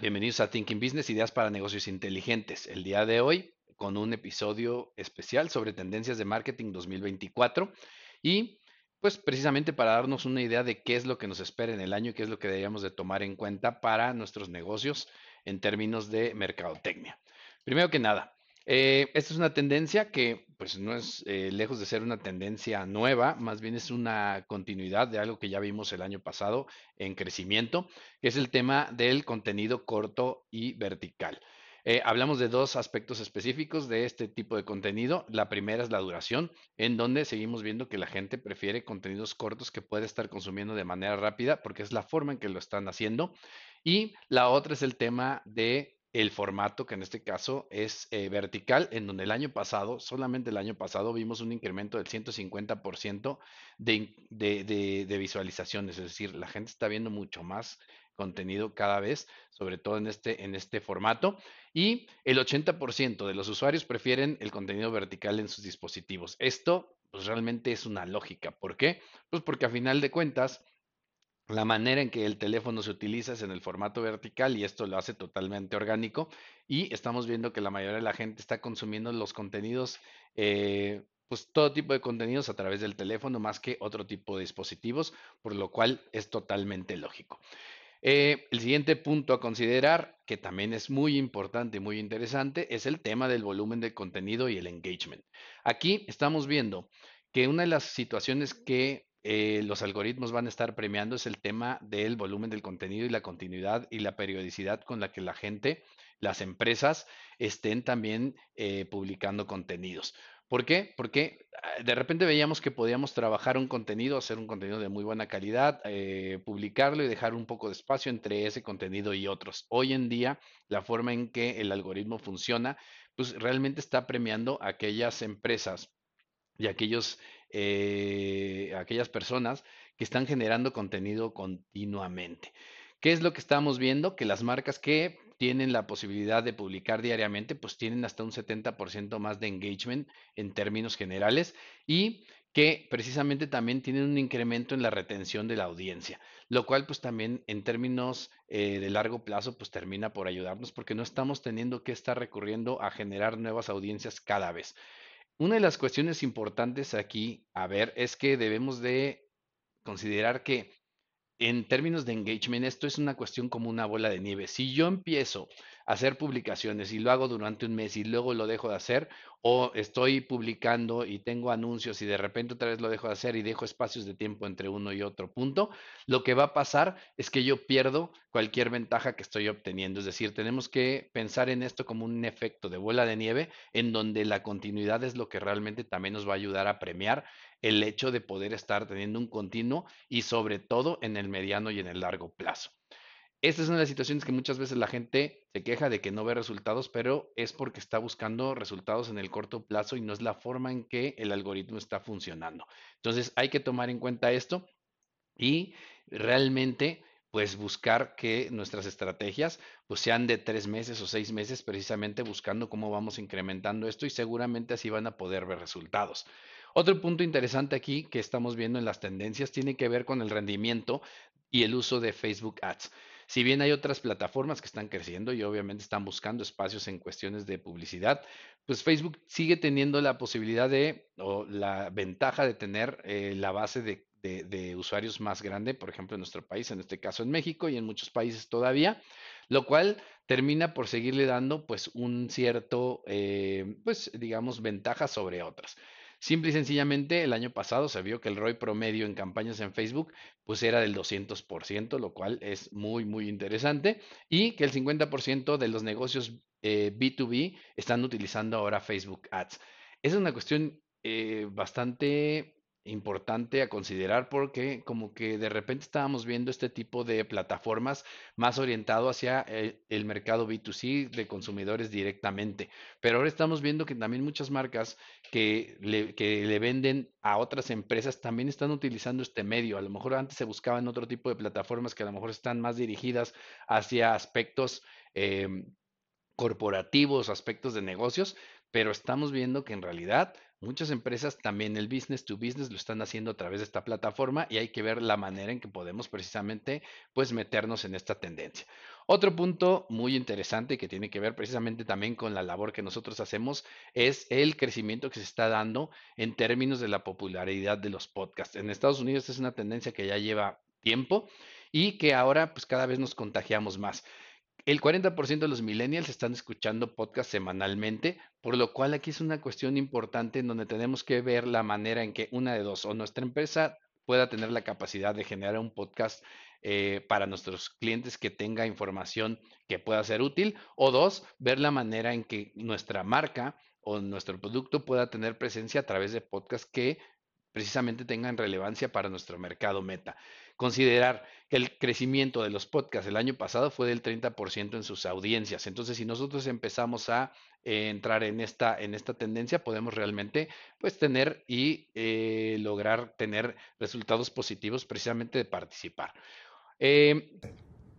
Bienvenidos a Thinking Business, ideas para negocios inteligentes. El día de hoy con un episodio especial sobre tendencias de marketing 2024 y pues precisamente para darnos una idea de qué es lo que nos espera en el año y qué es lo que deberíamos de tomar en cuenta para nuestros negocios en términos de mercadotecnia. Primero que nada, eh, esta es una tendencia que pues no es eh, lejos de ser una tendencia nueva, más bien es una continuidad de algo que ya vimos el año pasado en crecimiento, que es el tema del contenido corto y vertical. Eh, hablamos de dos aspectos específicos de este tipo de contenido. La primera es la duración, en donde seguimos viendo que la gente prefiere contenidos cortos que puede estar consumiendo de manera rápida porque es la forma en que lo están haciendo. Y la otra es el tema de el formato, que en este caso es eh, vertical, en donde el año pasado, solamente el año pasado, vimos un incremento del 150% de, de, de, visualizaciones, es decir, la gente está viendo mucho más contenido cada vez, sobre todo en este, en este formato. Y el 80% de los usuarios prefieren el contenido vertical en sus dispositivos. Esto pues, realmente es una lógica. ¿Por qué? Pues porque a final de cuentas, la manera en que el teléfono se utiliza es en el formato vertical y esto lo hace totalmente orgánico y estamos viendo que la mayoría de la gente está consumiendo los contenidos, eh, pues todo tipo de contenidos a través del teléfono más que otro tipo de dispositivos, por lo cual es totalmente lógico. Eh, el siguiente punto a considerar, que también es muy importante y muy interesante, es el tema del volumen de contenido y el engagement. Aquí estamos viendo que una de las situaciones que eh, los algoritmos van a estar premiando es el tema del volumen del contenido y la continuidad y la periodicidad con la que la gente, las empresas, estén también eh, publicando contenidos. ¿Por qué? Porque ah, de repente veíamos que podíamos trabajar un contenido, hacer un contenido de muy buena calidad, eh, publicarlo y dejar un poco de espacio entre ese contenido y otros. Hoy en día, la forma en que el algoritmo funciona, pues realmente está premiando a aquellas empresas y aquellos, eh, aquellas personas que están generando contenido continuamente. ¿Qué es lo que estamos viendo? Que las marcas que tienen la posibilidad de publicar diariamente, pues tienen hasta un 70% más de engagement en términos generales y que precisamente también tienen un incremento en la retención de la audiencia, lo cual pues también en términos eh, de largo plazo pues termina por ayudarnos porque no estamos teniendo que estar recurriendo a generar nuevas audiencias cada vez. Una de las cuestiones importantes aquí a ver es que debemos de considerar que en términos de engagement, esto es una cuestión como una bola de nieve. Si yo empiezo hacer publicaciones y lo hago durante un mes y luego lo dejo de hacer, o estoy publicando y tengo anuncios y de repente otra vez lo dejo de hacer y dejo espacios de tiempo entre uno y otro punto, lo que va a pasar es que yo pierdo cualquier ventaja que estoy obteniendo. Es decir, tenemos que pensar en esto como un efecto de bola de nieve en donde la continuidad es lo que realmente también nos va a ayudar a premiar el hecho de poder estar teniendo un continuo y sobre todo en el mediano y en el largo plazo. Esta es una de las situaciones que muchas veces la gente se queja de que no ve resultados, pero es porque está buscando resultados en el corto plazo y no es la forma en que el algoritmo está funcionando. Entonces hay que tomar en cuenta esto y realmente pues buscar que nuestras estrategias pues sean de tres meses o seis meses precisamente buscando cómo vamos incrementando esto y seguramente así van a poder ver resultados. Otro punto interesante aquí que estamos viendo en las tendencias tiene que ver con el rendimiento y el uso de Facebook Ads. Si bien hay otras plataformas que están creciendo y obviamente están buscando espacios en cuestiones de publicidad, pues Facebook sigue teniendo la posibilidad de o la ventaja de tener eh, la base de, usuarios más grande, por ejemplo en nuestro país, en este caso en México y en muchos países todavía, lo cual termina por seguirle dando pues un cierto, eh, pues digamos, ventaja sobre otras. Simple y sencillamente, el año pasado se vio que el ROI promedio en campañas en Facebook pues era del 200%, lo cual es muy, muy interesante, y que el 50% de los negocios B2B eh, están utilizando ahora Facebook Ads. Es una cuestión eh, bastante importante a considerar porque como que de repente estábamos viendo este tipo de plataformas más orientado hacia el, el, mercado B2C de consumidores directamente. Pero ahora estamos viendo que también muchas marcas que le, que le venden a otras empresas también están utilizando este medio. A lo mejor antes se buscaban otro tipo de plataformas que a lo mejor están más dirigidas hacia aspectos eh, corporativos, aspectos de negocios, pero estamos viendo que en realidad muchas empresas también el business to business lo están haciendo a través de esta plataforma y hay que ver la manera en que podemos precisamente pues meternos en esta tendencia. Otro punto muy interesante que tiene que ver precisamente también con la labor que nosotros hacemos es el crecimiento que se está dando en términos de la popularidad de los podcasts. En Estados Unidos es una tendencia que ya lleva tiempo y que ahora pues cada vez nos contagiamos más. El 40% de los millennials están escuchando podcast semanalmente, por lo cual aquí es una cuestión importante en donde tenemos que ver la manera en que una de dos, o nuestra empresa pueda tener la capacidad de generar un podcast eh, para nuestros clientes que tenga información que pueda ser útil, o dos, ver la manera en que nuestra marca o nuestro producto pueda tener presencia a través de podcasts que precisamente tengan relevancia para nuestro mercado meta. Considerar que el crecimiento de los podcasts el año pasado fue del 30% en sus audiencias. Entonces, si nosotros empezamos a eh, entrar en esta, en esta tendencia, podemos realmente pues, tener y eh, lograr tener resultados positivos precisamente de participar. Eh,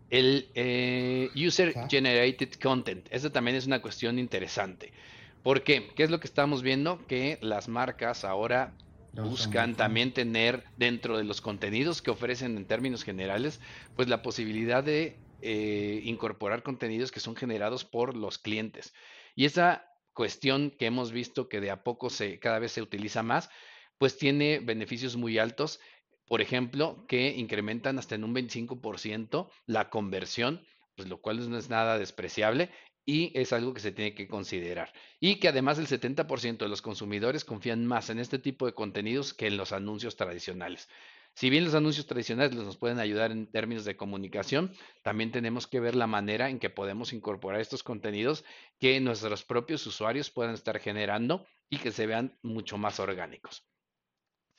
el User Generated Content, esta también es una cuestión interesante. ¿Por qué? ¿Qué es lo que estamos viendo? Que las marcas ahora Buscan también tener dentro de los contenidos que ofrecen en términos generales, pues la posibilidad de eh, incorporar contenidos que son generados por los clientes. Y esa cuestión que hemos visto que de a poco se, cada vez se utiliza más, pues tiene beneficios muy altos. Por ejemplo, que incrementan hasta en un 25% la conversión, pues lo cual no es nada despreciable y es algo que se tiene que considerar. Y que además el 70% de los consumidores confían más en este tipo de contenidos que en los anuncios tradicionales. Si bien los anuncios tradicionales nos pueden ayudar en términos de comunicación, también tenemos que ver la manera en que podemos incorporar estos contenidos que nuestros propios usuarios puedan estar generando y que se vean mucho más orgánicos.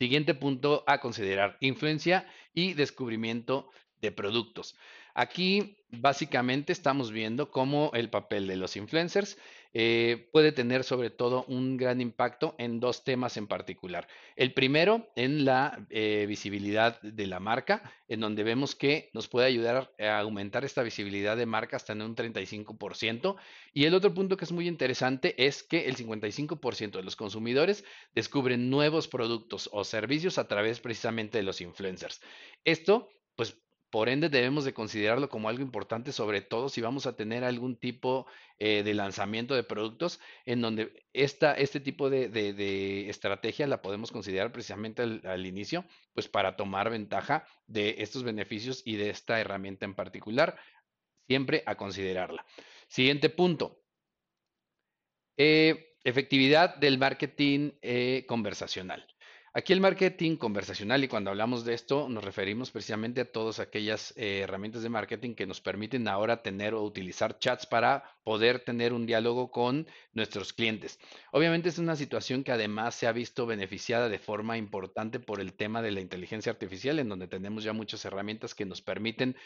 Siguiente punto a considerar, influencia y descubrimiento de productos. Aquí básicamente estamos viendo cómo el papel de los influencers eh, puede tener sobre todo un gran impacto en dos temas en particular. El primero, en la eh, visibilidad de la marca, en donde vemos que nos puede ayudar a aumentar esta visibilidad de marca hasta en un 35%. Y el otro punto que es muy interesante es que el 55% de los consumidores descubren nuevos productos o servicios a través precisamente de los influencers. Esto pues por ende, debemos de considerarlo como algo importante, sobre todo si vamos a tener algún tipo eh, de lanzamiento de productos en donde esta, este tipo de, estrategia la podemos considerar precisamente al, inicio, pues para tomar ventaja de estos beneficios y de esta herramienta en particular, siempre a considerarla. Siguiente punto. Eh, efectividad del marketing eh, conversacional. Aquí el marketing conversacional y cuando hablamos de esto nos referimos precisamente a todas aquellas eh, herramientas de marketing que nos permiten ahora tener o utilizar chats para poder tener un diálogo con nuestros clientes. Obviamente es una situación que además se ha visto beneficiada de forma importante por el tema de la inteligencia artificial, en donde tenemos ya muchas herramientas que nos permiten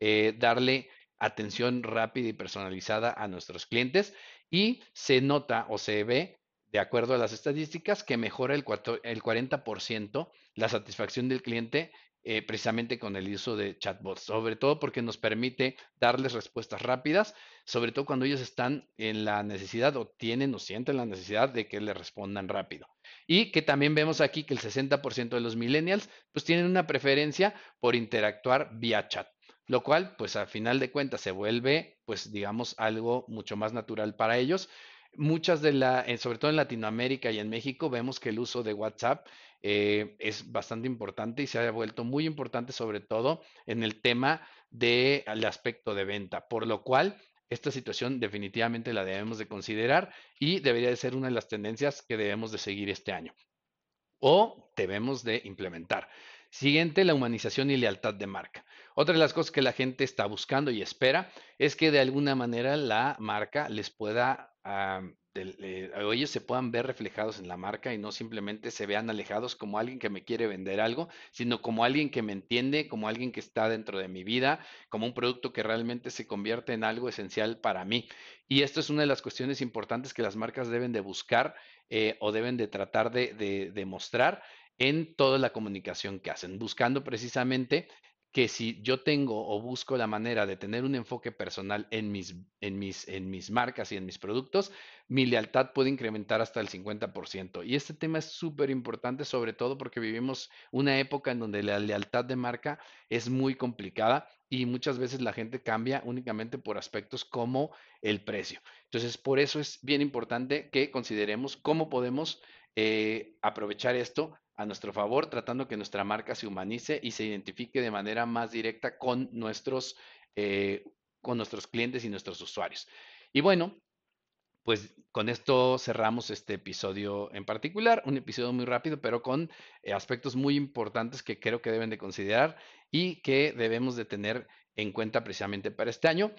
eh, darle atención rápida y personalizada a nuestros clientes y se nota o se ve de acuerdo a las estadísticas, que mejora el, 40% la satisfacción del cliente eh, precisamente con el uso de chatbots, sobre todo porque nos permite darles respuestas rápidas, sobre todo cuando ellos están en la necesidad o tienen o sienten la necesidad de que les respondan rápido. Y que también vemos aquí que el 60% de los millennials pues tienen una preferencia por interactuar vía chat, lo cual pues a final de cuentas se vuelve pues digamos algo mucho más natural para ellos muchas de la, eh, sobre todo en Latinoamérica y en México, vemos que el uso de WhatsApp eh, es bastante importante y se ha vuelto muy importante, sobre todo en el tema del aspecto de venta, por lo cual esta situación definitivamente la debemos de considerar y debería de ser una de las tendencias que debemos de seguir este año o debemos de implementar. Siguiente, la humanización y lealtad de marca. Otra de las cosas que la gente está buscando y espera es que de alguna manera la marca les pueda ellos se puedan ver reflejados en la marca y no simplemente se vean alejados como alguien que me quiere vender algo, sino como alguien que me entiende, como alguien que está dentro de mi vida, como un producto que realmente se convierte en algo esencial para mí. Y esto es una de las cuestiones importantes que las marcas deben de buscar eh, o deben de tratar de, de mostrar en toda la comunicación que hacen, buscando precisamente que si yo tengo o busco la manera de tener un enfoque personal en mis, en mis, en mis marcas y en mis productos, mi lealtad puede incrementar hasta el 50%. Y este tema es súper importante, sobre todo porque vivimos una época en donde la lealtad de marca es muy complicada y muchas veces la gente cambia únicamente por aspectos como el precio. Entonces, por eso es bien importante que consideremos cómo podemos eh, aprovechar esto a nuestro favor, tratando que nuestra marca se humanice y se identifique de manera más directa con nuestros, eh, con nuestros clientes y nuestros usuarios. Y bueno, pues con esto cerramos este episodio en particular, un episodio muy rápido, pero con eh, aspectos muy importantes que creo que deben de considerar y que debemos de tener en cuenta precisamente para este año.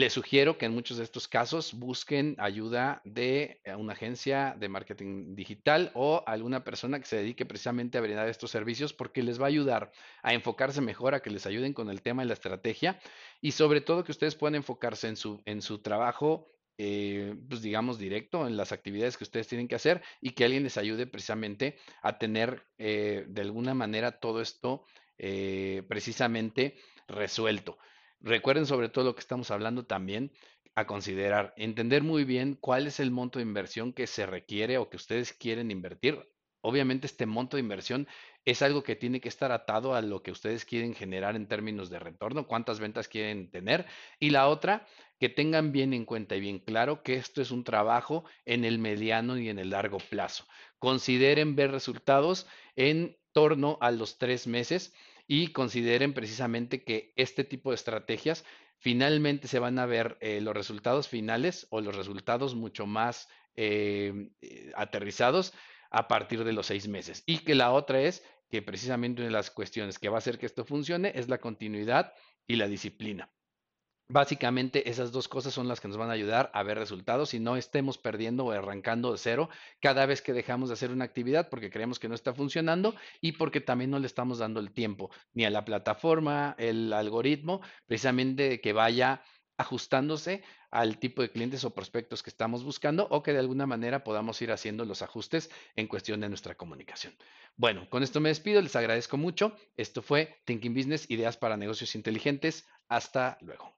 Les sugiero que en muchos de estos casos busquen ayuda de eh, una agencia de marketing digital o alguna persona que se dedique precisamente a brindar estos servicios porque les va a ayudar a enfocarse mejor, a que les ayuden con el tema y la estrategia y sobre todo que ustedes puedan enfocarse en su, en su trabajo eh, pues digamos, directo en las actividades que ustedes tienen que hacer y que alguien les ayude precisamente a tener eh, de alguna manera todo esto precisamente resuelto. Recuerden sobre todo lo que estamos hablando también a considerar, entender muy bien cuál es el monto de inversión que se requiere o que ustedes quieren invertir. Obviamente este monto de inversión es algo que tiene que estar atado a lo que ustedes quieren generar en términos de retorno, cuántas ventas quieren tener. Y la otra, que tengan bien en cuenta y bien claro que esto es un trabajo en el mediano y en el largo plazo. Consideren ver resultados en torno a los tres meses y consideren precisamente que este tipo de estrategias finalmente se van a ver eh, los resultados finales o los resultados mucho más eh, eh, aterrizados a partir de los seis meses. Y que la otra es que precisamente una de las cuestiones que va a hacer que esto funcione es la continuidad y la disciplina. Básicamente esas dos cosas son las que nos van a ayudar a ver resultados y no estemos perdiendo o arrancando de cero cada vez que dejamos de hacer una actividad porque creemos que no está funcionando y porque también no le estamos dando el tiempo ni a la plataforma, el algoritmo, precisamente que vaya ajustándose al tipo de clientes o prospectos que estamos buscando o que de alguna manera podamos ir haciendo los ajustes en cuestión de nuestra comunicación. Bueno, con esto me despido, les agradezco mucho. Esto fue Thinking Business, ideas para negocios inteligentes. Hasta luego.